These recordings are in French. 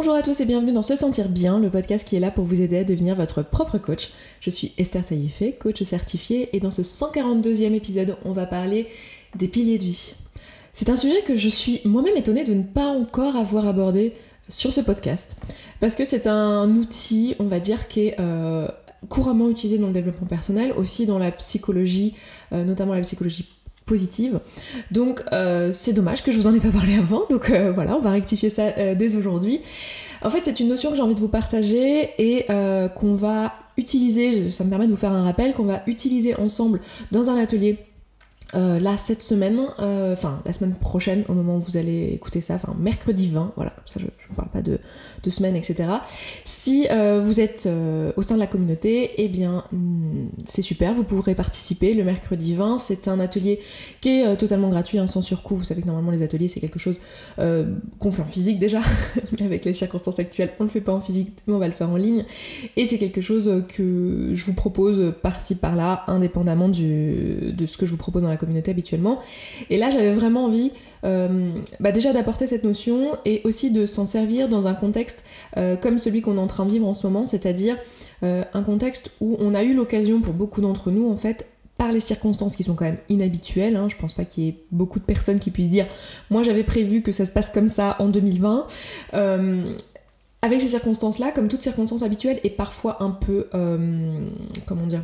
Bonjour à tous et bienvenue dans Se Sentir Bien, le podcast qui est là pour vous aider à devenir votre propre coach. Je suis Esther Taïfé, coach certifiée, et dans ce 142e épisode, on va parler des piliers de vie. C'est un sujet que je suis moi-même étonnée de ne pas encore avoir abordé sur ce podcast, parce que c'est un outil, on va dire, qui est euh, couramment utilisé dans le développement personnel, aussi dans la psychologie, euh, notamment la psychologie positive. Donc euh, c'est dommage que je vous en ai pas parlé avant, donc euh, voilà, on va rectifier ça euh, dès aujourd'hui. En fait, c'est une notion que j'ai envie de vous partager et qu'on va utiliser, ça me permet de vous faire un rappel, qu'on va utiliser ensemble dans un atelier là cette semaine, enfin la semaine prochaine au moment où vous allez écouter ça, enfin mercredi 20, voilà, comme ça je ne parle pas de, de, semaine, etc. Si euh, vous êtes au sein de la communauté, eh bien hmm, c'est super, vous pourrez participer le mercredi 20. C'est un atelier qui est totalement gratuit, hein, sans surcoût. Vous savez que normalement les ateliers c'est quelque chose qu'on fait en physique déjà, mais avec les circonstances actuelles on le fait pas en physique, mais on va le faire en ligne. Et c'est quelque chose que je vous propose par-ci par-là, indépendamment de ce que je vous propose dans la communauté habituellement. Et là, j'avais vraiment envie euh, bah déjà d'apporter cette notion et aussi de s'en servir dans un contexte euh, comme celui qu'on est en train de vivre en ce moment, c'est-à-dire euh, un contexte où on a eu l'occasion pour beaucoup d'entre nous, en fait, par les circonstances qui sont quand même inhabituelles, hein, je pense pas qu'il y ait beaucoup de personnes qui puissent dire moi j'avais prévu que ça se passe comme ça en 2020. avec ces circonstances-là, comme toute circonstance habituelle, et parfois un peu, comment dire,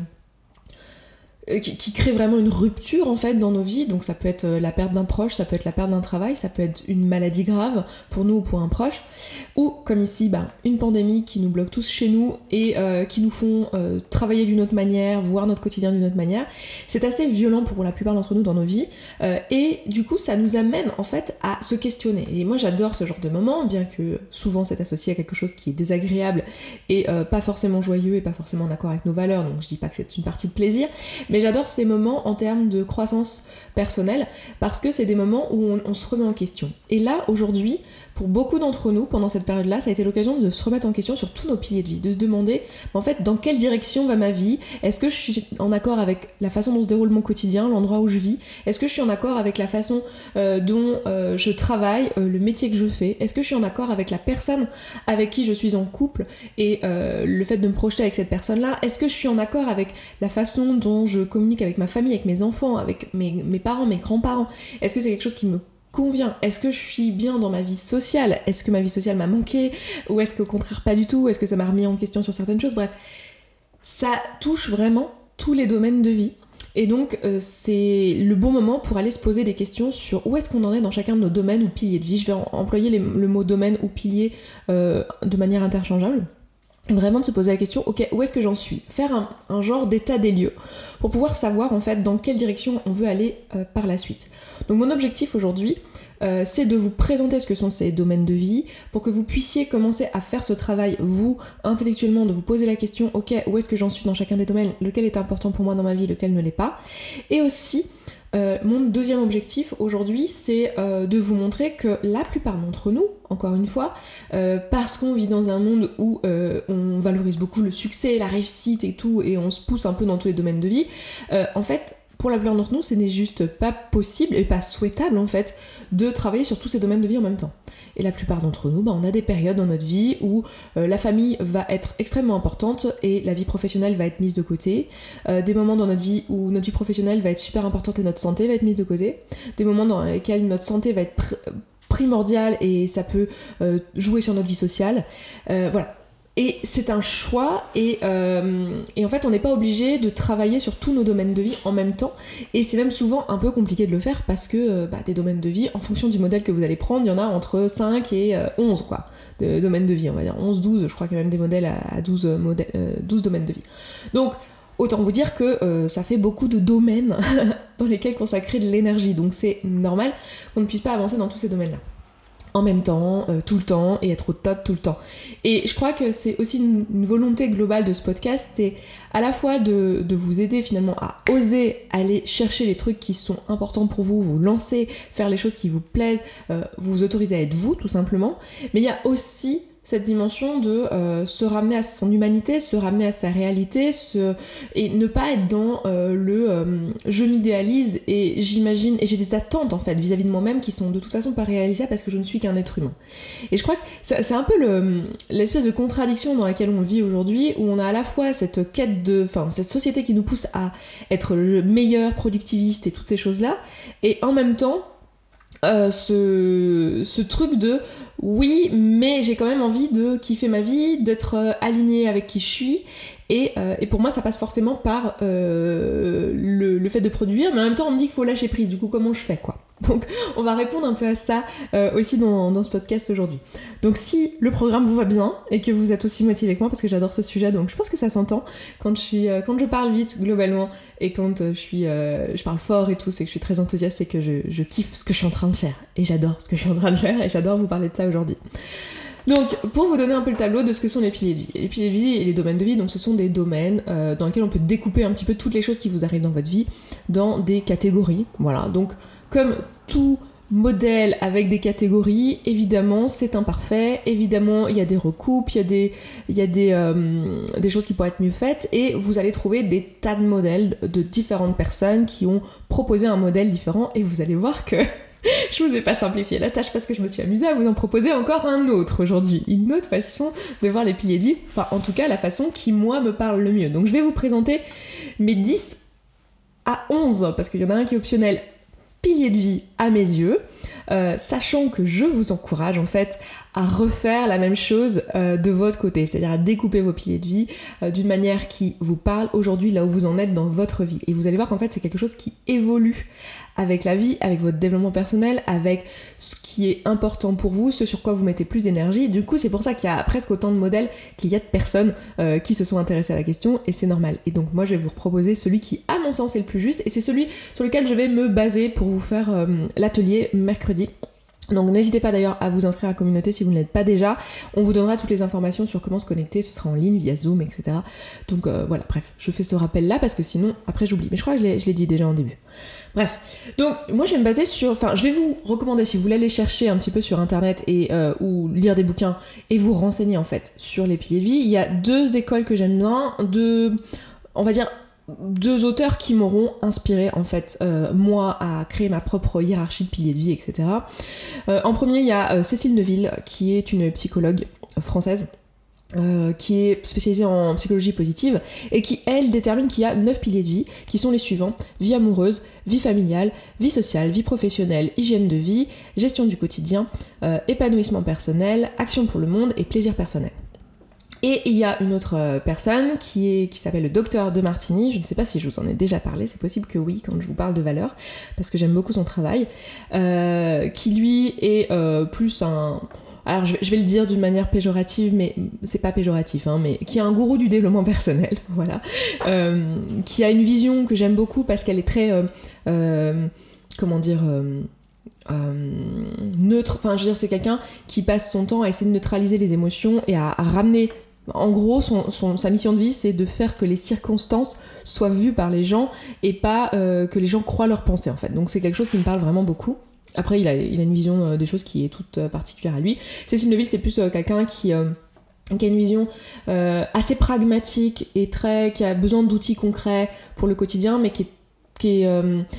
euh, qui, crée vraiment une rupture en fait dans nos vies. Donc ça peut être euh, la perte d'un proche, ça peut être la perte d'un travail, ça peut être une maladie grave pour nous ou pour un proche, ou comme ici, bah, une pandémie qui nous bloque tous chez nous et euh, qui nous font travailler d'une autre manière, voir notre quotidien d'une autre manière. C'est assez violent pour la plupart d'entre nous dans nos vies et du coup ça nous amène en fait à se questionner. Et moi j'adore ce genre de moment, bien que souvent c'est associé à quelque chose qui est désagréable et pas forcément joyeux et pas forcément en accord avec nos valeurs. Donc je dis pas que c'est une partie de plaisir, j'adore ces moments en termes de croissance personnelle parce que c'est des moments où on, se remet en question. Et là, aujourd'hui, pour beaucoup d'entre nous, pendant cette période-là, ça a été l'occasion de se remettre en question sur tous nos piliers de vie, de se demander, en fait, dans quelle direction va ma vie? Est-ce que je suis en accord avec la façon dont se déroule mon quotidien, l'endroit où je vis? Est-ce que je suis en accord avec la façon euh, dont euh, je travaille, euh, le métier que je fais? Est-ce que je suis en accord avec la personne avec qui je suis en couple et le fait de me projeter avec cette personne-là? Est-ce que je suis en accord avec la façon dont je communique avec ma famille, avec mes enfants, avec mes, parents, mes grands-parents. Est-ce que c'est quelque chose qui me convient? Est-ce que je suis bien dans ma vie sociale? Est-ce que ma vie sociale m'a manqué? Ou est-ce qu'au contraire pas du tout? Est-ce que ça m'a remis en question sur certaines choses? Bref, ça touche vraiment tous les domaines de vie. Et donc euh, c'est le bon moment pour aller se poser des questions sur où est-ce qu'on en est dans chacun de nos domaines ou piliers de vie. Je vais employer le mot domaine ou pilier euh, de manière interchangeable vraiment de se poser la question, ok, où est-ce que j'en suis? Faire un, genre d'état des lieux pour pouvoir savoir en fait dans quelle direction on veut aller euh, par la suite. Donc mon objectif aujourd'hui, euh, c'est de vous présenter ce que sont ces domaines de vie pour que vous puissiez commencer à faire ce travail, vous, intellectuellement, de vous poser la question, ok, où est-ce que j'en suis dans chacun des domaines, lequel est important pour moi dans ma vie, lequel ne l'est pas? Et aussi euh, mon deuxième objectif aujourd'hui, c'est euh, de vous montrer que la plupart d'entre nous, encore une fois, euh, parce qu'on vit dans un monde où on valorise beaucoup le succès, la réussite et tout, et on se pousse un peu dans tous les domaines de vie, en fait, pour la plupart d'entre nous, ce n'est juste pas possible et pas souhaitable en fait de travailler sur tous ces domaines de vie en même temps. Et la plupart d'entre nous, bah, on a des périodes dans notre vie où euh, la famille va être extrêmement importante et la vie professionnelle va être mise de côté. Euh, des moments dans notre vie où notre vie professionnelle va être super importante et notre santé va être mise de côté. Des moments dans lesquels notre santé va être primordiale et ça peut euh, jouer sur notre vie sociale. voilà et c'est un choix et, euh, et, en fait on n'est pas obligé de travailler sur tous nos domaines de vie en même temps. Et c'est même souvent un peu compliqué de le faire parce que euh, bah, des domaines de vie en fonction du modèle que vous allez prendre il y en a entre 5 et 11 euh, quoi de domaines de vie on va dire. 11 12 je crois qu'il y a même des modèles à 12, modèles, 12 domaines de vie. Donc autant vous dire que ça fait beaucoup de domaines dans lesquels consacrer de l'énergie. Donc c'est normal qu'on ne puisse pas avancer dans tous ces domaines là en même temps, euh, tout le temps, et être au top tout le temps. Et je crois que c'est aussi une, volonté globale de ce podcast, c'est à la fois de, vous aider finalement à oser aller chercher les trucs qui sont importants pour vous, vous lancer, faire les choses qui vous plaisent, euh, vous autoriser à être vous tout simplement, mais il y a aussi cette dimension de euh, se ramener à son humanité, se ramener à sa réalité, et ne pas être dans euh, le euh, je m'idéalise et j'imagine, et j'ai des attentes en fait vis-à-vis de moi-même qui sont de toute façon pas réalisables parce que je ne suis qu'un être humain. Et je crois que c'est un peu l'espèce de contradiction dans laquelle on vit aujourd'hui où on a à la fois cette quête de, enfin cette société qui nous pousse à être le meilleur productiviste et toutes ces choses-là, et en même temps euh, ce, ce, truc de oui, mais j'ai quand même envie de kiffer ma vie, d'être euh, aligné avec qui je suis. Et, euh, et, pour moi, ça passe forcément par le, le, fait de produire, mais en même temps, on me dit qu'il faut lâcher prise. Du coup, comment je fais quoi? Donc on va répondre un peu à ça euh, aussi dans, ce podcast aujourd'hui. Donc si le programme vous va bien et que vous êtes aussi motivé que moi parce que j'adore ce sujet, donc je pense que ça s'entend quand je suis euh, quand je parle vite globalement et quand euh, je suis je parle fort et tout, c'est que je suis très enthousiaste et que je kiffe ce que je suis en train de faire et j'adore ce que je suis en train de faire et j'adore vous parler de ça aujourd'hui. Donc, pour vous donner un peu le tableau de ce que sont les piliers de vie. Les piliers de vie et les domaines de vie, donc ce sont des domaines dans lesquels on peut découper un petit peu toutes les choses qui vous arrivent dans votre vie dans des catégories. Voilà, donc comme tout modèle avec des catégories, évidemment c'est imparfait, évidemment il y a des recoupes, il y a, des, il y a des, euh, des choses qui pourraient être mieux faites, et vous allez trouver des tas de modèles de différentes personnes qui ont proposé un modèle différent, et vous allez voir que je vous ai pas simplifié la tâche parce que je me suis amusée à vous en proposer encore un autre aujourd'hui, une autre façon de voir les piliers de vie, enfin en tout cas la façon qui moi me parle le mieux. Donc je vais vous présenter mes 10 à 11, parce qu'il y en a un qui est optionnel, pilier de vie à mes yeux, euh, sachant que je vous encourage en fait à refaire la même chose euh, de votre côté, c'est-à-dire à découper vos piliers de vie euh, d'une manière qui vous parle aujourd'hui là où vous en êtes dans votre vie. Et vous allez voir qu'en fait c'est quelque chose qui évolue avec la vie, avec votre développement personnel, avec ce qui est important pour vous, ce sur quoi vous mettez plus d'énergie. Du coup, c'est pour ça qu'il y a presque autant de modèles qu'il y a de personnes euh, qui se sont intéressées à la question, et c'est normal. Et donc moi, je vais vous proposer celui qui, à mon sens, est le plus juste, et c'est celui sur lequel je vais me baser pour vous faire euh, l'atelier mercredi. Donc n'hésitez pas d'ailleurs à vous inscrire à la communauté si vous ne l'êtes pas déjà. On vous donnera toutes les informations sur comment se connecter, ce sera en ligne via Zoom, etc. Donc euh, voilà, bref, je fais ce rappel là parce que sinon après j'oublie. Mais je crois que je l'ai dit déjà en début. Bref, donc moi je vais me baser sur, enfin je vais vous recommander si vous voulez aller chercher un petit peu sur internet et euh, ou lire des bouquins et vous renseigner en fait sur les vie. Il y a deux écoles que j'aime bien, deux, on va dire deux auteurs qui m'auront inspiré en fait euh, moi à créer ma propre hiérarchie de piliers de vie, etc. Euh, en premier il y a Cécile Neville qui est une psychologue française euh, qui est spécialisée en psychologie positive et qui, elle, détermine qu'il y a 9 piliers de vie qui sont les suivants vie amoureuse, vie familiale, vie sociale, vie professionnelle, hygiène de vie, gestion du quotidien, euh, épanouissement personnel, action pour le monde et plaisir personnel. Et il y a une autre euh, personne qui, est, qui s'appelle le docteur de Martini, je ne sais pas si je vous en ai déjà parlé, c'est possible que oui quand je vous parle de valeur, parce que j'aime beaucoup son travail, qui lui est plus un alors je vais, le dire d'une manière péjorative, mais c'est pas péjoratif, hein, mais qui est un gourou du développement personnel, voilà, euh, qui a une vision que j'aime beaucoup parce qu'elle est très, euh, euh, comment dire, neutre. Enfin, je veux dire, c'est quelqu'un qui passe son temps à essayer de neutraliser les émotions et à, ramener en gros, sa mission de vie, c'est de faire que les circonstances soient vues par les gens et pas que les gens croient leurs pensées, en fait. Donc c'est quelque chose qui me parle vraiment beaucoup. Après, il a, une vision euh, des choses qui est toute euh, particulière à lui. Cécile Neville, c'est plus euh, quelqu'un qui qui a une vision assez pragmatique et très qui a besoin d'outils concrets pour le quotidien mais qui est qui est,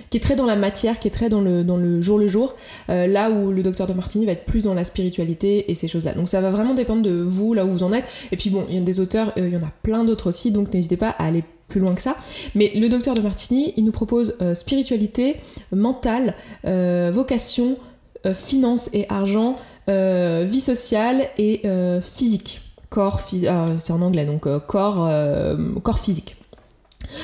qui est très dans la matière, qui est très dans le, dans le jour le jour, là où le docteur de Martini va être plus dans la spiritualité et ces choses-là. Donc ça va vraiment dépendre de vous, là où vous en êtes. Et puis bon, il y a des auteurs, il y en a plein d'autres aussi, donc n'hésitez pas à aller plus loin que ça. Mais le docteur de Martini, il nous propose euh, spiritualité, mentale, euh, vocation, euh, finance et argent, vie sociale et physique. Corps, c'est en anglais, donc corps, corps physique.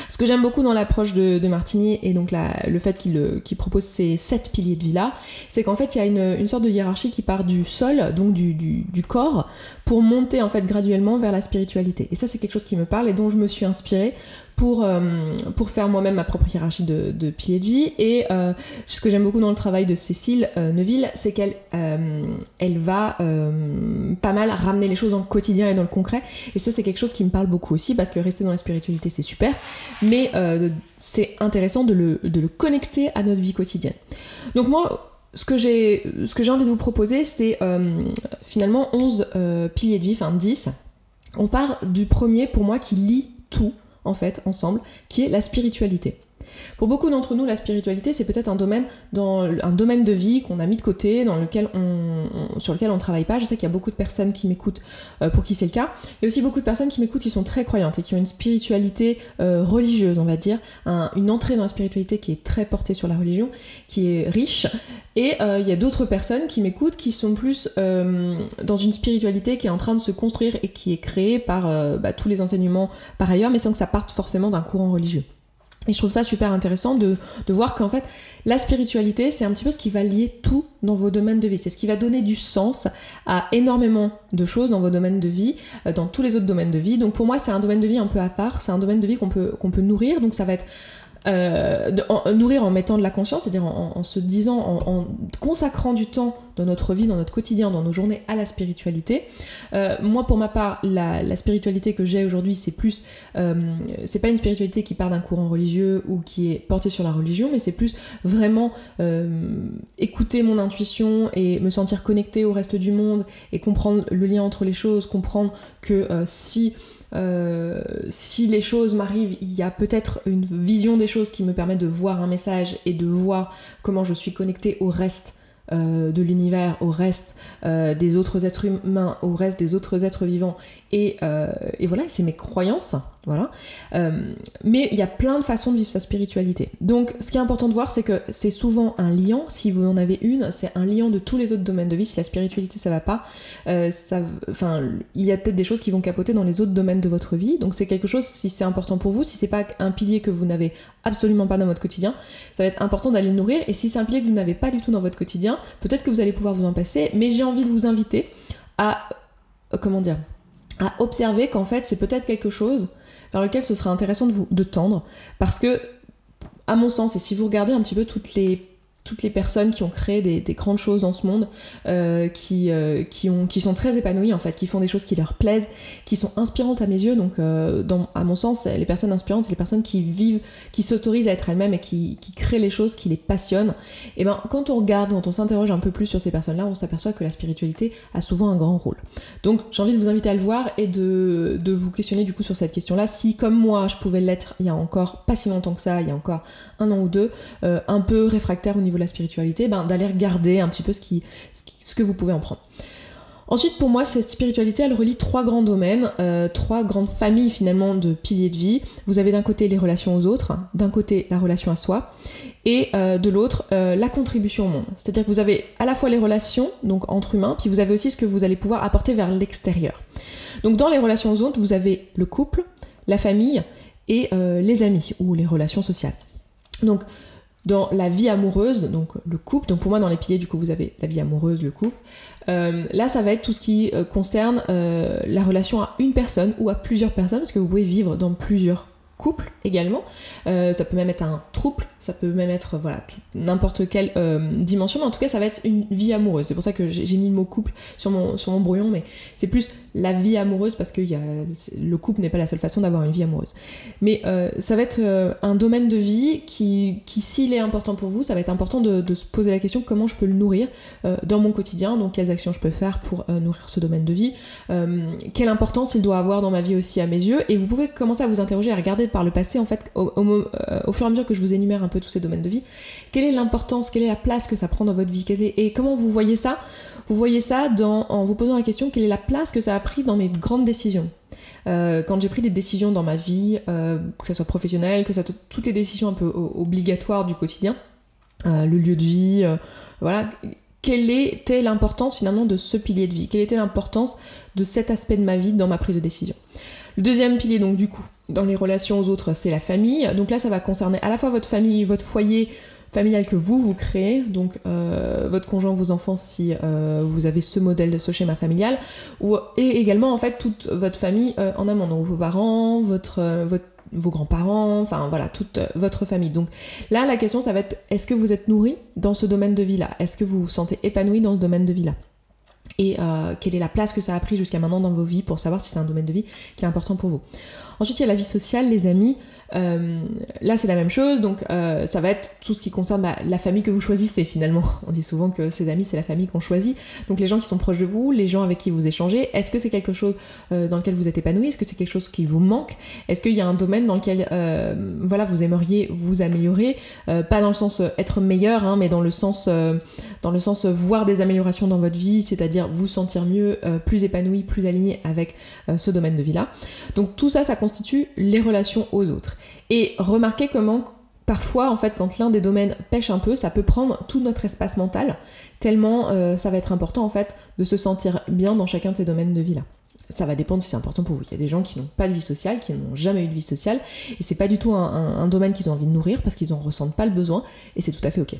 Ce que j'aime beaucoup dans l'approche de, Martini et donc le fait qu'il propose ces sept piliers de vie-là, c'est qu'en fait il y a une, sorte de hiérarchie qui part du sol, donc du, du, corps, pour monter en fait graduellement vers la spiritualité. Et ça c'est quelque chose qui me parle et dont je me suis inspirée pour, euh, pour faire moi-même ma propre hiérarchie de, de piliers de vie. Et euh, ce que j'aime beaucoup dans le travail de Cécile euh, Neuville, c'est qu'elle elle va pas mal ramener les choses dans le quotidien et dans le concret. Et ça, c'est quelque chose qui me parle beaucoup aussi, parce que rester dans la spiritualité, c'est super, mais c'est intéressant de le, de le connecter à notre vie quotidienne. Donc moi, ce que j'ai envie de vous proposer, c'est finalement 11 piliers de vie, enfin 10. On part du premier pour moi qui lie tout en fait ensemble, qui est la spiritualité. Pour beaucoup d'entre nous, la spiritualité, c'est peut-être un domaine, dans, un domaine de vie qu'on a mis de côté, dans lequel on, sur lequel on ne travaille pas. Je sais qu'il y a beaucoup de personnes qui m'écoutent euh, pour qui c'est le cas. Il y a aussi beaucoup de personnes qui m'écoutent qui sont très croyantes et qui ont une spiritualité euh, religieuse, on va dire, une entrée dans la spiritualité qui est très portée sur la religion, qui est riche. Et euh, il y a d'autres personnes qui m'écoutent qui sont plus dans une spiritualité qui est en train de se construire et qui est créée par bah, tous les enseignements par ailleurs, mais sans que ça parte forcément d'un courant religieux. Et je trouve ça super intéressant de, de voir qu'en fait, la spiritualité, c'est un petit peu ce qui va lier tout dans vos domaines de vie. C'est ce qui va donner du sens à énormément de choses dans vos domaines de vie, euh, dans tous les autres domaines de vie. Donc pour moi, c'est un domaine de vie un peu à part, c'est un domaine de vie qu'on peut, peut nourrir. Donc ça va être euh, nourrir en mettant de la conscience, c'est-à-dire en, se disant, en, consacrant du temps dans notre vie, dans notre quotidien, dans nos journées à la spiritualité. Euh, moi, pour ma part, la, spiritualité que j'ai aujourd'hui, c'est plus, euh, c'est pas une spiritualité qui part d'un courant religieux ou qui est portée sur la religion, mais c'est plus vraiment écouter mon intuition et me sentir connecté au reste du monde et comprendre le lien entre les choses, comprendre que si euh, si les choses m'arrivent, il y a peut-être une vision des choses qui me permet de voir un message et de voir comment je suis connectée au reste euh, de l'univers, au reste euh, des autres êtres humains, au reste des autres êtres vivants. Et, et voilà, c'est mes croyances. Voilà. Euh, mais il y a plein de façons de vivre sa spiritualité. Donc, ce qui est important de voir, c'est que c'est souvent un liant. Si vous en avez une, c'est un liant de tous les autres domaines de vie. Si la spiritualité ça va pas, euh, enfin, il y a peut-être des choses qui vont capoter dans les autres domaines de votre vie. Donc, c'est quelque chose. Si c'est important pour vous, si c'est pas un pilier que vous n'avez absolument pas dans votre quotidien, ça va être important d'aller le nourrir. Et si c'est un pilier que vous n'avez pas du tout dans votre quotidien, peut-être que vous allez pouvoir vous en passer. Mais j'ai envie de vous inviter à, euh, comment dire, à observer qu'en fait, c'est peut-être quelque chose vers lequel ce serait intéressant de, vous, de tendre. Parce que, à mon sens, et si vous regardez un petit peu toutes les toutes les personnes qui ont créé des, grandes choses dans ce monde, euh, qui, euh, qui, ont, qui sont très épanouies en fait, qui font des choses qui leur plaisent, qui sont inspirantes à mes yeux. Donc, euh, à mon sens, les personnes inspirantes, c'est les personnes qui vivent, qui s'autorisent à être elles-mêmes et qui, qui, créent les choses qui les passionnent. Et ben, quand on regarde, quand on s'interroge un peu plus sur ces personnes-là, on s'aperçoit que la spiritualité a souvent un grand rôle. Donc, j'ai envie de vous inviter à le voir et de, de vous questionner du coup sur cette question-là. Si, comme moi, je pouvais l'être il y a encore pas si longtemps que ça, il y a encore un an ou deux, un peu réfractaire au niveau la spiritualité, ben, d'aller regarder un petit peu ce, qui, ce, que vous pouvez en prendre. Ensuite, pour moi, cette spiritualité, elle relie trois grands domaines, euh, trois grandes familles finalement de piliers de vie. Vous avez d'un côté les relations aux autres, d'un côté la relation à soi, et euh, de l'autre euh, la contribution au monde. C'est-à-dire que vous avez à la fois les relations, donc entre humains, puis vous avez aussi ce que vous allez pouvoir apporter vers l'extérieur. Donc dans les relations aux autres, vous avez le couple, la famille et les amis ou les relations sociales. Donc dans la vie amoureuse, donc le couple, donc pour moi dans les piliers du coup vous avez la vie amoureuse, le couple, euh, là ça va être tout ce qui euh, concerne euh, la relation à une personne ou à plusieurs personnes, parce que vous pouvez vivre dans plusieurs couple également. Euh, ça peut même être un trouble, ça peut même être voilà n'importe quelle euh, dimension, mais en tout cas ça va être une vie amoureuse. C'est pour ça que j'ai mis le mot couple sur mon, sur mon brouillon, mais c'est plus la vie amoureuse parce que y a, le couple n'est pas la seule façon d'avoir une vie amoureuse. Mais euh, ça va être un domaine de vie qui, qui s'il est important pour vous, ça va être important de, de, se poser la question comment je peux le nourrir dans mon quotidien, donc quelles actions je peux faire pour nourrir ce domaine de vie, quelle importance il doit avoir dans ma vie aussi à mes yeux, et vous pouvez commencer à vous interroger, à regarder par le passé, en fait, au, euh, fur et à mesure que je vous énumère un peu tous ces domaines de vie, quelle est l'importance, quelle est la place que ça prend dans votre vie, et comment vous voyez ça Vous voyez ça en vous posant la question, quelle est la place que ça a pris dans mes grandes décisions? Euh, quand j'ai pris des décisions dans ma vie, euh, que ce soit professionnelle, que ce soit toutes les décisions un peu obligatoires du quotidien, le lieu de vie, voilà, quelle était l'importance finalement de ce pilier de vie? Quelle était l'importance de cet aspect de ma vie dans ma prise de décision? Le deuxième pilier, donc du coup, dans les relations aux autres, c'est la famille. Donc là, ça va concerner à la fois votre famille, votre foyer familial que vous, vous créez, donc euh, votre conjoint, vos enfants, si euh, vous avez ce modèle ce schéma familial, et également en fait toute votre famille euh, en amont, donc vos parents, votre, votre vos grands-parents, enfin voilà, toute votre famille. Donc là, la question, ça va être, est-ce que vous êtes nourri dans ce domaine de vie-là? Est-ce que vous vous sentez épanoui dans ce domaine de vie-là? Et quelle est la place que ça a pris jusqu'à maintenant dans vos vies pour savoir si c'est un domaine de vie qui est important pour vous? Ensuite, il y a la vie sociale, les amis. Euh, là, c'est la même chose. Donc, euh, ça va être tout ce qui concerne bah, la famille que vous choisissez finalement. On dit souvent que ces amis, c'est la famille qu'on choisit. Donc, les gens qui sont proches de vous, les gens avec qui vous échangez. Est-ce que c'est quelque chose dans lequel vous êtes épanoui Est-ce que c'est quelque chose qui vous manque? Est-ce qu'il y a un domaine dans lequel, voilà, vous aimeriez vous améliorer? Pas dans le sens être meilleur, hein, mais dans le sens, dans le sens voir des améliorations dans votre vie, c'est-à-dire vous sentir mieux, plus épanoui, plus aligné avec ce domaine de vie-là. Donc, tout ça, ça constitue les relations aux autres. Et remarquez comment parfois, en fait, quand l'un des domaines pêche un peu, ça peut prendre tout notre espace mental, tellement euh, ça va être important, en fait, de se sentir bien dans chacun de ces domaines de vie-là. Ça va dépendre si c'est important pour vous. Il y a des gens qui n'ont pas de vie sociale, qui n'ont jamais eu de vie sociale, et c'est pas du tout un, domaine qu'ils ont envie de nourrir parce qu'ils n'en ressentent pas le besoin, et c'est tout à fait ok.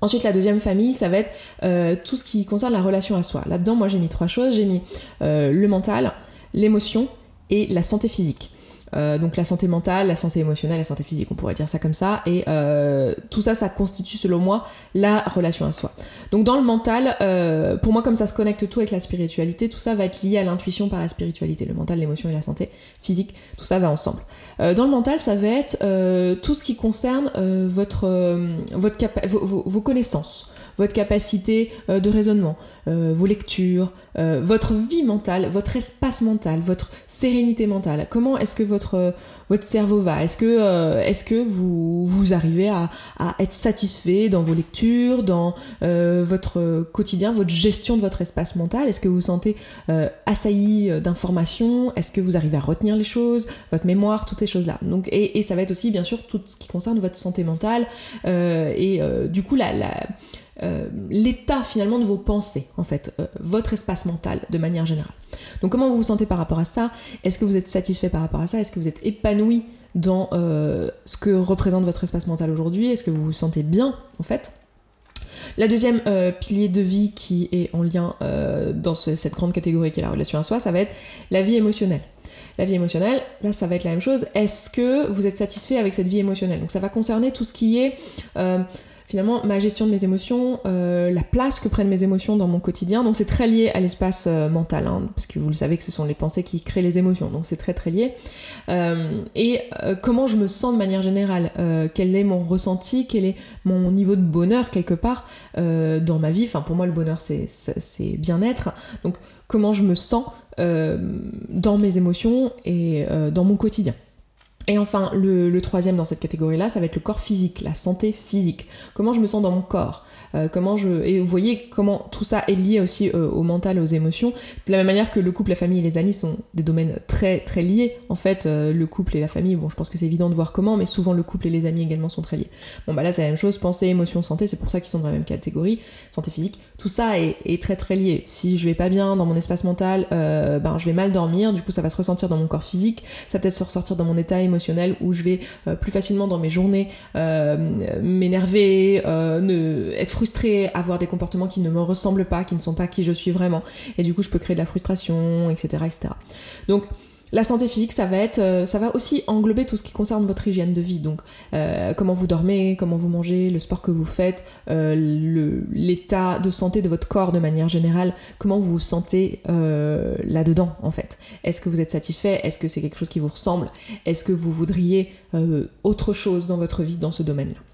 Ensuite, la deuxième famille, ça va être euh, tout ce qui concerne la relation à soi. Là-dedans, moi, j'ai mis trois choses. J'ai mis euh, le mental, l'émotion et la santé physique. Euh, donc la santé mentale, la santé émotionnelle, la santé physique, on pourrait dire ça comme ça. Et euh, tout ça, ça constitue selon moi la relation à soi. Donc dans le mental, euh, pour moi, comme ça se connecte tout avec la spiritualité, tout ça va être lié à l'intuition par la spiritualité. Le mental, l'émotion et la santé physique, tout ça va ensemble. dans le mental, ça va être tout ce qui concerne vos connaissances votre capacité euh, de raisonnement, euh, vos lectures, euh, votre vie mentale, votre espace mental, votre sérénité mentale. Comment est-ce que votre, votre cerveau va? Est-ce que, est que vous, vous arrivez à, à, être satisfait dans vos lectures, dans votre quotidien, votre gestion de votre espace mental? Est-ce que vous vous sentez assailli d'informations? Est-ce que vous arrivez à retenir les choses, votre mémoire, toutes ces choses-là? Donc, et, et, ça va être aussi, bien sûr, tout ce qui concerne votre santé mentale. et du coup, la, la euh, l'état finalement de vos pensées, en fait, euh, votre espace mental de manière générale. Donc comment vous vous sentez par rapport à ça? Est-ce que vous êtes satisfait par rapport à ça? Est-ce que vous êtes épanoui dans euh, ce que représente votre espace mental aujourd'hui? Est-ce que vous vous sentez bien en fait? La deuxième pilier de vie qui est en lien dans cette grande catégorie qui est la relation à soi, ça va être la vie émotionnelle. La vie émotionnelle, là ça va être la même chose. Est-ce que vous êtes satisfait avec cette vie émotionnelle? Donc ça va concerner tout ce qui est finalement ma gestion de mes émotions, euh, la place que prennent mes émotions dans mon quotidien. Donc c'est très lié à l'espace euh, mental, hein, parce que vous le savez que ce sont les pensées qui créent les émotions, donc c'est très très lié. Euh, et comment je me sens de manière générale, quel est mon ressenti, quel est mon niveau de bonheur quelque part dans ma vie? Enfin pour moi le bonheur c'est bien-être. Donc comment je me sens dans mes émotions et dans mon quotidien? Et enfin, le, troisième dans cette catégorie-là, ça va être le corps physique, la santé physique. Comment je me sens dans mon corps? Euh, Comment je et vous voyez comment tout ça est lié aussi euh, au mental aux émotions. De la même manière que le couple, la famille et les amis sont des domaines très très liés. En fait, euh, le couple et la famille, bon, je pense que c'est évident de voir comment, mais souvent le couple et les amis également sont très liés. Bon, bah là c'est la même chose. Pensée, émotion, santé, c'est pour ça qu'ils sont dans la même catégorie. Santé physique, tout ça est, très très lié. Si je vais pas bien dans mon espace mental, ben je vais mal dormir. Du coup, ça va se ressentir dans mon corps physique. Ça va peut-être se ressortir dans mon état émotionnel où je vais plus facilement dans mes journées m'énerver, euh, être frustrée, avoir des comportements qui ne me ressemblent pas, qui ne sont pas qui je suis vraiment. Et du coup, je peux créer de la frustration, etc. etc. Donc, la santé physique, ça va être, euh, ça va aussi englober tout ce qui concerne votre hygiène de vie. Donc, euh, comment vous dormez, comment vous mangez, le sport que vous faites, euh, l'état de santé de votre corps de manière générale, comment vous vous sentez là-dedans en fait. Est-ce que vous êtes satisfait? Est-ce que c'est quelque chose qui vous ressemble? Est-ce que vous voudriez autre chose dans votre vie dans ce domaine-là?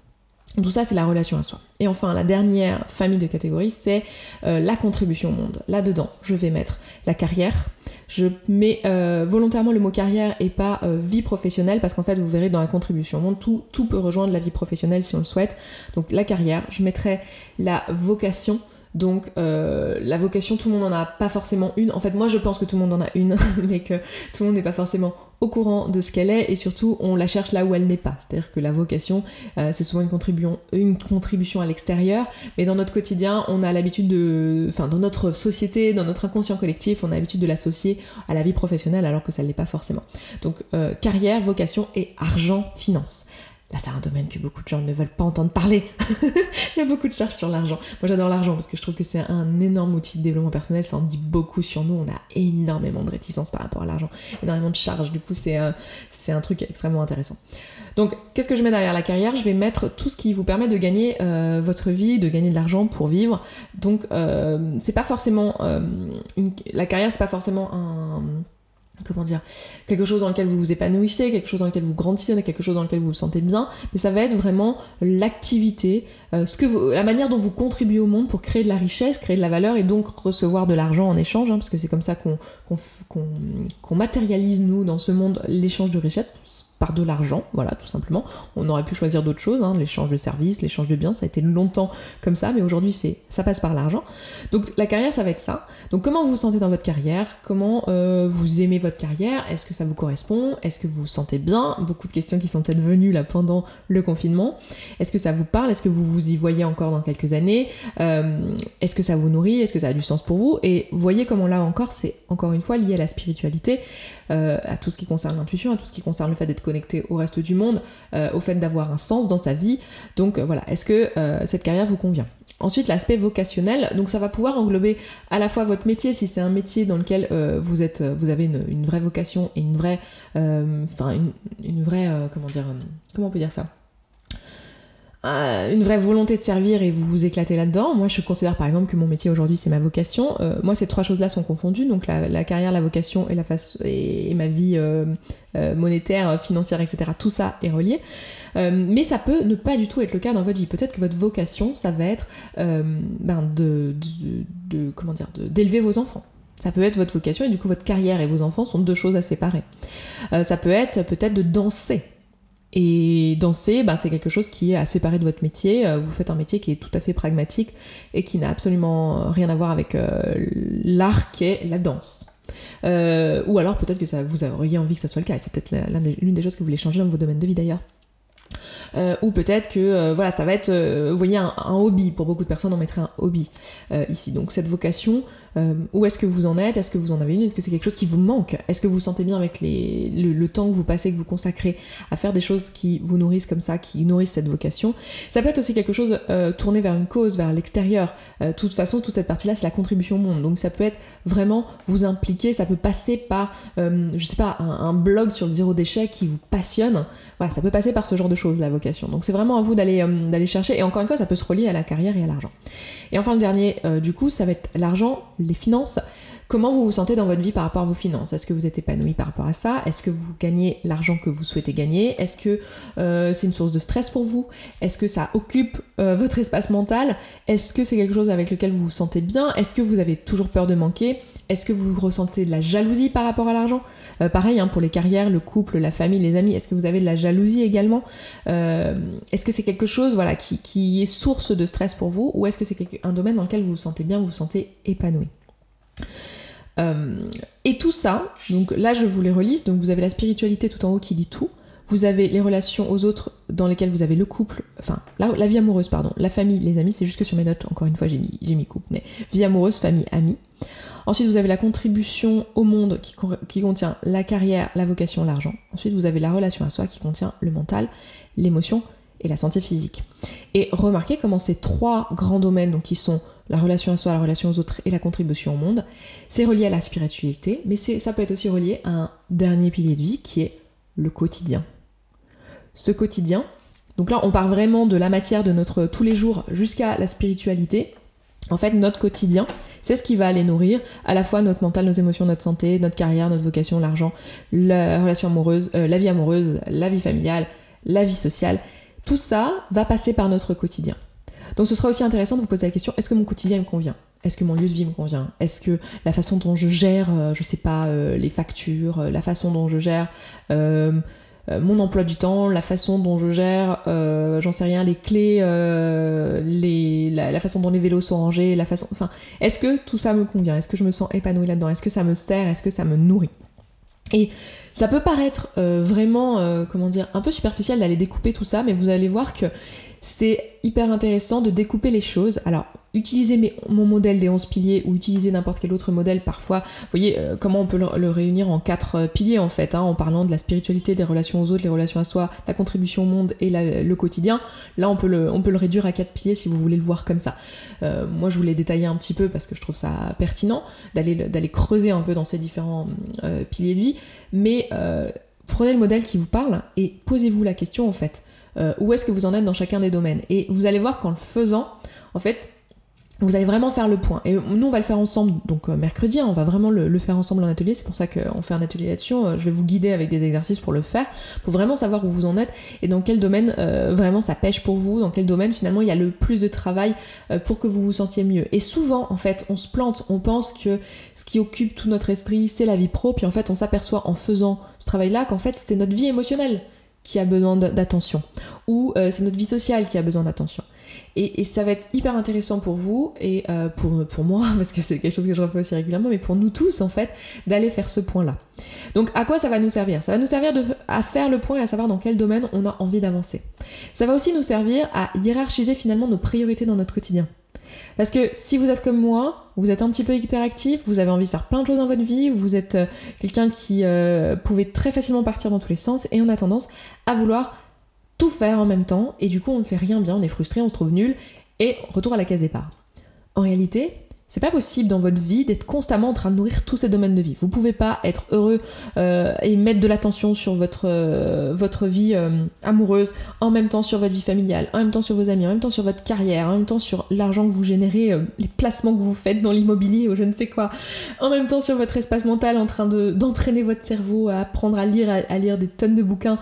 Tout ça, c'est la relation à soi. Et enfin, la dernière famille de catégories, c'est euh, la contribution au monde. Là-dedans, je vais mettre la carrière. Je mets euh, volontairement le mot carrière et pas euh, vie professionnelle parce qu'en fait, vous verrez dans la contribution au monde, tout, tout peut rejoindre la vie professionnelle si on le souhaite. Donc la carrière, je mettrai la vocation donc euh, la vocation, tout le monde n'en a pas forcément une. En fait, moi je pense que tout le monde en a une, mais que tout le monde n'est pas forcément au courant de ce qu'elle est et surtout on la cherche là où elle n'est pas. C'est-à-dire que la vocation, euh, c'est souvent une contribution, une contribution à l'extérieur, mais dans notre quotidien, on a l'habitude de, enfin dans notre société, dans notre inconscient collectif, on a l'habitude de l'associer à la vie professionnelle alors que ça ne l'est pas forcément. Donc euh, carrière, vocation et argent, finance. Là, c'est un domaine que beaucoup de gens ne veulent pas entendre parler. Il y a beaucoup de charges sur l'argent. Moi, j'adore l'argent parce que je trouve que c'est un énorme outil de développement personnel. Ça en dit beaucoup sur nous. On a énormément de réticence par rapport à l'argent, énormément de charges. Du coup, c'est un, c'est un truc extrêmement intéressant. Donc, qu'est-ce que je mets derrière la carrière? Je vais mettre tout ce qui vous permet de gagner euh, votre vie, de gagner de l'argent pour vivre. Donc, euh, c'est pas forcément euh, la carrière, c'est pas forcément un comment dire, quelque chose dans lequel vous vous épanouissez, quelque chose dans lequel vous grandissez, quelque chose dans lequel vous vous sentez bien, mais ça va être vraiment l'activité, euh, ce la manière dont vous contribuez au monde pour créer de la richesse, créer de la valeur et donc recevoir de l'argent en échange, hein, parce que c'est comme ça qu'on qu'on matérialise nous dans ce monde l'échange de richesse par de l'argent, voilà, tout simplement. On aurait pu choisir d'autres choses, hein, l'échange de services, l'échange de biens, ça a été longtemps comme ça, mais aujourd'hui c'est ça passe par l'argent. Donc la carrière, ça va être ça. Donc comment vous vous sentez dans votre carrière? Comment euh, vous aimez votre carrière? Est-ce que ça vous correspond? Est-ce que vous vous sentez bien? Beaucoup de questions qui sont peut-être venues là pendant le confinement. Est-ce que ça vous parle? Est-ce que vous vous y voyez encore dans quelques années? Euh, Est-ce que ça vous nourrit? Est-ce que ça a du sens pour vous? Et voyez comment là encore, c'est encore une fois lié à la spiritualité, euh, à tout ce qui concerne l'intuition, à tout ce qui concerne le fait d'être connecté au reste du monde, euh, au fait d'avoir un sens dans sa vie. Donc euh, voilà, est-ce que cette carrière vous convient? Ensuite, l'aspect vocationnel, donc ça va pouvoir englober à la fois votre métier, si c'est un métier dans lequel vous êtes, vous avez une, vraie vocation et une vraie, enfin une, vraie, comment dire, comment on peut dire ça? Une vraie volonté de servir et vous vous éclatez là-dedans. Moi, je considère par exemple que mon métier aujourd'hui, c'est ma vocation. Euh, moi, ces trois choses-là sont confondues, donc la, carrière, la vocation et, la face, et, ma vie euh, euh, monétaire, financière, etc. Tout ça est relié. mais ça peut ne pas du tout être le cas dans votre vie. Peut-être que votre vocation, ça va être ben de, de, comment dire, d'élever vos enfants. Ça peut être votre vocation et du coup votre carrière et vos enfants sont deux choses à séparer. ça peut être peut-être de danser. Et danser, ben, c'est quelque chose qui est à séparer de votre métier. Euh, vous faites un métier qui est tout à fait pragmatique et qui n'a absolument rien à voir avec euh, l'art qu'est la danse. Euh, ou alors peut-être que ça, vous auriez envie que ça soit le cas. C'est peut-être l'une des choses que vous voulez changer dans vos domaines de vie d'ailleurs. Ou peut-être que voilà, ça va être, voyez, un, hobby. Pour beaucoup de personnes, on mettrait un hobby ici. Donc cette vocation, où est-ce que vous en êtes? Est-ce que vous en avez une? Est-ce que c'est quelque chose qui vous manque? Est-ce que vous sentez bien avec le, temps que vous passez, que vous consacrez à faire des choses qui vous nourrissent comme ça, qui nourrissent cette vocation? Ça peut être aussi quelque chose tourné vers une cause, vers l'extérieur. de toute façon, toute cette partie-là, c'est la contribution au monde. Donc ça peut être vraiment vous impliquer, ça peut passer par, je sais pas, un, blog sur le zéro déchet qui vous passionne. Voilà, ça peut passer par ce genre de choses, la vocation. Donc c'est vraiment à vous d'aller euh, chercher. Et encore une fois, ça peut se relier à la carrière et à l'argent. Et enfin le dernier, euh, du coup, ça va être l'argent, les finances. Comment vous vous sentez dans votre vie par rapport à vos finances? Est-ce que vous êtes épanoui par rapport à ça? Est-ce que vous gagnez l'argent que vous souhaitez gagner? Est-ce que euh, c'est une source de stress pour vous? Est-ce que ça occupe votre espace mental? Est-ce que c'est quelque chose avec lequel vous vous sentez bien? Est-ce que vous avez toujours peur de manquer? Est-ce que vous ressentez de la jalousie par rapport à l'argent? Pareil hein, pour les carrières, le couple, la famille, les amis. Est-ce que vous avez de la jalousie également? Est-ce que c'est quelque chose voilà, qui, est source de stress pour vous? Ou est-ce que c'est un domaine dans lequel vous vous sentez bien, vous vous sentez épanoui? Euh, Et tout ça, donc là je vous les relise, donc vous avez la spiritualité tout en haut qui dit tout, vous avez les relations aux autres dans lesquelles vous avez le couple, enfin la, vie amoureuse, pardon, la famille, les amis, c'est juste que sur mes notes, encore une fois j'ai mis, couple, mais vie amoureuse, famille, amis. Ensuite, vous avez la contribution au monde qui, qui, contient la carrière, la vocation, l'argent. Ensuite, vous avez la relation à soi qui contient le mental, l'émotion et la santé physique. Et remarquez comment ces trois grands domaines, donc qui sont la relation à soi, la relation aux autres et la contribution au monde, c'est relié à la spiritualité, mais ça peut être aussi relié à un dernier pilier de vie qui est le quotidien. Ce quotidien, donc là on part vraiment de la matière de notre tous les jours jusqu'à la spiritualité. En fait, notre quotidien, c'est ce qui va aller nourrir à la fois notre mental, nos émotions, notre santé, notre carrière, notre vocation, l'argent, la relation amoureuse, euh, la vie amoureuse, la vie familiale, la vie sociale. Tout ça va passer par notre quotidien. Donc ce sera aussi intéressant de vous poser la question est-ce que mon quotidien me convient? Est-ce que mon lieu de vie me convient? Est-ce que la façon dont je gère, euh, je sais pas, euh, les factures, euh, la façon dont je gère mon emploi du temps, la façon dont je gère, j'en sais rien, les clés, la, façon dont les vélos sont rangés, la façon, enfin, est-ce que tout ça me convient? Est-ce que je me sens épanouie là-dedans? Est-ce que ça me sert? Est-ce que ça me nourrit? Et ça peut paraître vraiment, comment dire, un peu superficiel d'aller découper tout ça, mais vous allez voir que c'est hyper intéressant de découper les choses. Alors, utiliser mon modèle des 11 piliers ou utiliser n'importe quel autre modèle, parfois, vous voyez euh, comment on peut le, réunir en quatre euh, piliers en fait, hein, en parlant de la spiritualité, des relations aux autres, les relations à soi, la contribution au monde et le quotidien. Là, on peut, le, on peut le réduire à quatre piliers si vous voulez le voir comme ça. Euh, moi, je voulais détailler un petit peu parce que je trouve ça pertinent d'aller creuser un peu dans ces différents piliers de vie, mais prenez le modèle qui vous parle et posez-vous la question en fait. Où est-ce que vous en êtes dans chacun des domaines Et vous allez voir qu'en le faisant, en fait, vous allez vraiment faire le point. Et nous, on va le faire ensemble, donc euh, mercredi, hein, on va vraiment le, faire ensemble en atelier. C'est pour ça qu'on fait un atelier là-dessus. Euh, je vais vous guider avec des exercices pour le faire, pour vraiment savoir où vous en êtes et dans quel domaine euh, vraiment ça pêche pour vous, dans quel domaine finalement il y a le plus de travail pour que vous vous sentiez mieux. Et souvent, en fait, on se plante, on pense que ce qui occupe tout notre esprit, c'est la vie pro, puis en fait, on s'aperçoit en faisant ce travail-là qu'en fait, c'est notre vie émotionnelle qui a besoin d'attention, ou c'est notre vie sociale qui a besoin d'attention. Et, ça va être hyper intéressant pour vous et euh, pour, pour moi, parce que c'est quelque chose que je refais aussi régulièrement, mais pour nous tous en fait, d'aller faire ce point-là. Donc à quoi ça va nous servir? Ça va nous servir de, à faire le point et à savoir dans quel domaine on a envie d'avancer. Ça va aussi nous servir à hiérarchiser finalement nos priorités dans notre quotidien. Parce que si vous êtes comme moi, vous êtes un petit peu hyperactif, vous avez envie de faire plein de choses dans votre vie, vous êtes euh, quelqu'un qui euh, pouvait très facilement partir dans tous les sens et on a tendance à vouloir tout faire en même temps et du coup on ne fait rien bien, on est frustré, on se trouve nul et retour à la case départ. En réalité, c'est pas possible dans votre vie d'être constamment en train de nourrir tous ces domaines de vie. Vous pouvez pas être heureux euh, et mettre de l'attention sur votre, euh, votre vie euh, amoureuse, en même temps sur votre vie familiale, en même temps sur vos amis, en même temps sur votre carrière, en même temps sur l'argent que vous générez, les placements que vous faites dans l'immobilier ou je ne sais quoi, en même temps sur votre espace mental en train d'entraîner votre cerveau à apprendre à lire, à, lire des tonnes de bouquins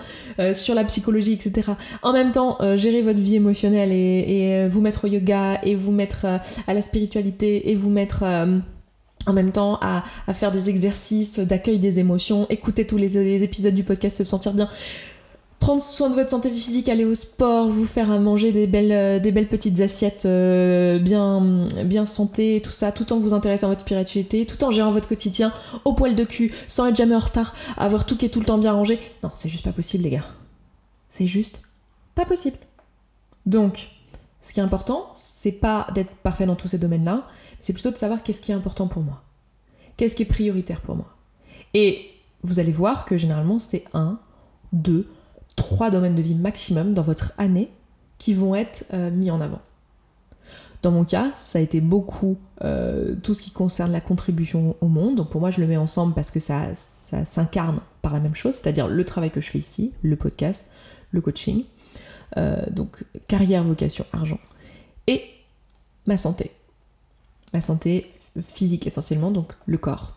sur la psychologie, etc. En même temps, gérer votre vie émotionnelle et, et vous mettre au yoga et vous mettre à la spiritualité et vous mettre euh, en même temps à, faire des exercices d'accueil des émotions, écouter tous les, épisodes du podcast, se sentir bien, prendre soin de votre santé physique, aller au sport, vous faire manger des belles, euh, des petites assiettes euh, bien, bien santé, tout ça, tout en vous intéressant à votre spiritualité, tout en gérant votre quotidien au poil de cul, sans être jamais en retard, avoir tout qui est tout le temps bien rangé. Non, c'est juste pas possible les gars. C'est juste pas possible. Donc, ce qui est important, c'est pas d'être parfait dans tous ces domaines-là, c'est plutôt de savoir qu'est-ce qui est important pour moi. Qu'est-ce qui est prioritaire pour moi. Et vous allez voir que généralement, c'est un, deux, trois domaines de vie maximum dans votre année qui vont être euh, mis en avant. Dans mon cas, ça a été beaucoup euh, tout ce qui concerne la contribution au monde. Donc pour moi, je le mets ensemble parce que ça, ça s'incarne par la même chose, c'est-à-dire le travail que je fais ici, le podcast, le coaching. Euh, donc carrière, vocation, argent. Et ma santé. Ma santé physique essentiellement, donc le corps.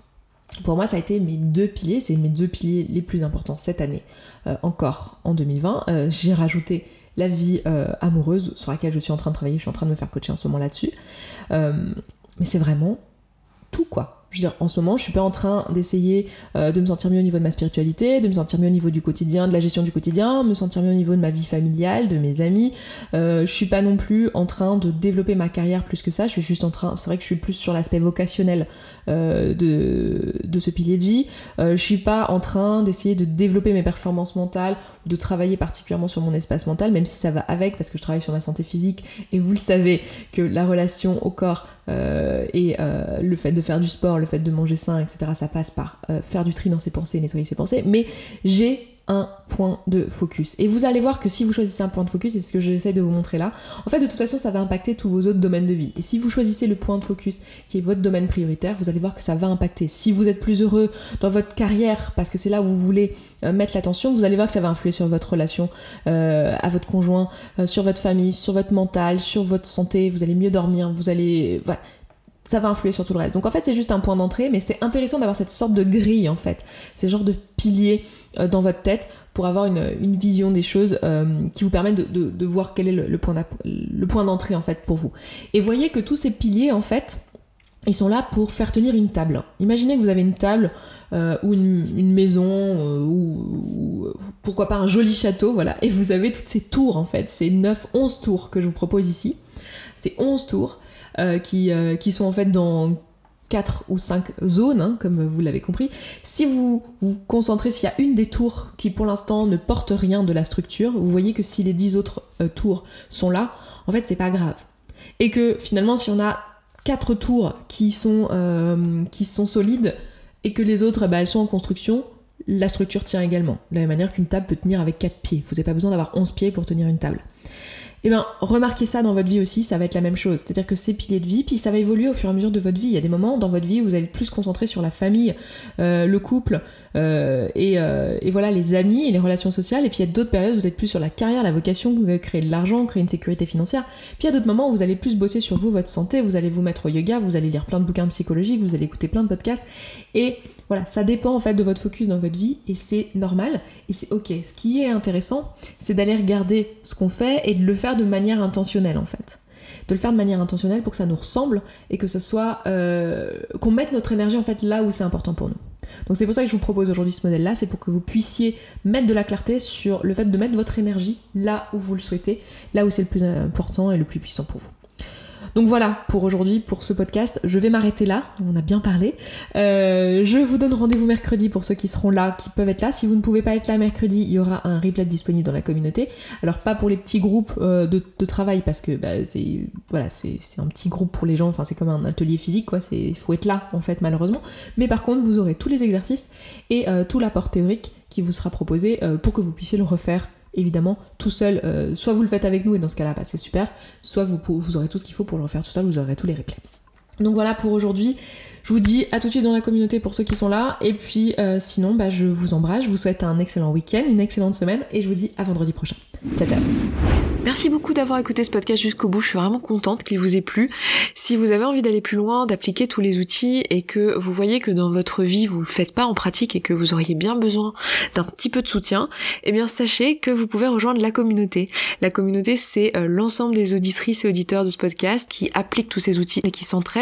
Pour moi, ça a été mes deux piliers, c'est mes deux piliers les plus importants cette année, euh, encore en 2020. Euh, j'ai rajouté la vie amoureuse sur laquelle je suis en train de travailler, je suis en train de me faire coacher en ce moment là-dessus. mais c'est vraiment tout quoi. Je veux dire, en ce moment, je suis pas en train d'essayer euh, de me sentir mieux au niveau de ma spiritualité, de me sentir mieux au niveau du quotidien, de la gestion du quotidien, me sentir mieux au niveau de ma vie familiale, de mes amis. Euh, je suis pas non plus en train de développer ma carrière plus que ça. Je suis juste en train, c'est vrai que je suis plus sur l'aspect vocationnel euh, de, de ce pilier de vie. Euh, je suis pas en train d'essayer de développer mes performances mentales ou de travailler particulièrement sur mon espace mental, même si ça va avec parce que je travaille sur ma santé physique. Et vous le savez que la relation au corps et le fait de faire du sport, le fait de manger sain, etc., ça passe par euh, faire du tri dans ses pensées, nettoyer ses pensées. Mais j'ai un point de focus. Et vous allez voir que si vous choisissez un point de focus, c'est ce que j'essaie de vous montrer là, en fait de toute façon ça va impacter tous vos autres domaines de vie. Et si vous choisissez le point de focus qui est votre domaine prioritaire, vous allez voir que ça va impacter. Si vous êtes plus heureux dans votre carrière, parce que c'est là où vous voulez euh, mettre l'attention, vous allez voir que ça va influer sur votre relation euh, à votre conjoint, sur votre famille, sur votre mental, sur votre santé, vous allez mieux dormir, vous allez... Voilà ça va influer sur tout le reste. Donc en fait, c'est juste un point d'entrée, mais c'est intéressant d'avoir cette sorte de grille en fait, ces genres de piliers euh, dans votre tête pour avoir une, vision des choses euh, qui vous permettent de, voir quel est le, point d'entrée en fait pour vous. Et voyez que tous ces piliers en fait, ils sont là pour faire tenir une table. Imaginez que vous avez une table euh, ou une, maison ou, pourquoi pas un joli château, voilà, et vous avez toutes ces tours en fait, ces 9, 11 tours que je vous propose ici. Ces 11 tours qui, euh, qui sont en fait dans quatre ou cinq zones, hein, comme vous l'avez compris. Si vous vous concentrez, s'il y a une des tours qui pour l'instant ne porte rien de la structure, vous voyez que si les dix autres euh, tours sont là, en fait c'est pas grave. et que finalement si on a quatre tours qui sont, euh, qui sont solides et que les autres bah, elles sont en construction, la structure tient également. De la même manière qu'une table peut tenir avec quatre pieds. Vous n'avez pas besoin d'avoir 11 pieds pour tenir une table. Eh bien, remarquez ça dans votre vie aussi, ça va être la même chose. C'est-à-dire que ces piliers de vie, puis ça va évoluer au fur et à mesure de votre vie. Il y a des moments dans votre vie où vous allez être plus concentré sur la famille, euh, le couple, euh, et, euh, et, voilà, les amis et les relations sociales. Et puis il y a d'autres périodes où vous êtes plus sur la carrière, la vocation, créer de l'argent, créer une sécurité financière. Puis il y a d'autres moments où vous allez plus bosser sur vous, votre santé, vous allez vous mettre au yoga, vous allez lire plein de bouquins psychologiques, vous allez écouter plein de podcasts. Et voilà, ça dépend en fait de votre focus dans votre vie et c'est normal et c'est ok. Ce qui est intéressant, c'est d'aller regarder ce qu'on fait et de le faire de manière intentionnelle en fait. De le faire de manière intentionnelle pour que ça nous ressemble et que ce soit euh, qu'on mette notre énergie en fait là où c'est important pour nous. Donc c'est pour ça que je vous propose aujourd'hui ce modèle-là, c'est pour que vous puissiez mettre de la clarté sur le fait de mettre votre énergie là où vous le souhaitez, là où c'est le plus important et le plus puissant pour vous. Donc voilà pour aujourd'hui, pour ce podcast. Je vais m'arrêter là, on a bien parlé. Euh, je vous donne rendez-vous mercredi pour ceux qui seront là, qui peuvent être là. Si vous ne pouvez pas être là mercredi, il y aura un replay disponible dans la communauté. Alors pas pour les petits groupes euh, de, travail parce que bah, c'est voilà, un petit groupe pour les gens, enfin c'est comme un atelier physique quoi, il faut être là en fait malheureusement. Mais par contre vous aurez tous les exercices et euh, tout l'apport théorique qui vous sera proposé pour que vous puissiez le refaire évidemment tout seul. Euh, soit vous le faites avec nous et dans ce cas-là, bah, c'est super. Soit vous, vous aurez tout ce qu'il faut pour le refaire tout seul, vous aurez tous les replays. Donc voilà pour aujourd'hui. Je vous dis à tout de suite dans la communauté pour ceux qui sont là. Et puis euh, sinon, bah, je vous embrasse. Je vous souhaite un excellent week-end, une excellente semaine. Et je vous dis à vendredi prochain. Ciao, ciao. Merci beaucoup d'avoir écouté ce podcast jusqu'au bout. Je suis vraiment contente qu'il vous ait plu. Si vous avez envie d'aller plus loin, d'appliquer tous les outils et que vous voyez que dans votre vie vous le faites pas en pratique et que vous auriez bien besoin d'un petit peu de soutien, eh bien sachez que vous pouvez rejoindre la communauté. La communauté, c'est euh, l'ensemble des auditrices et auditeurs de ce podcast qui appliquent tous ces outils et qui s'entraident.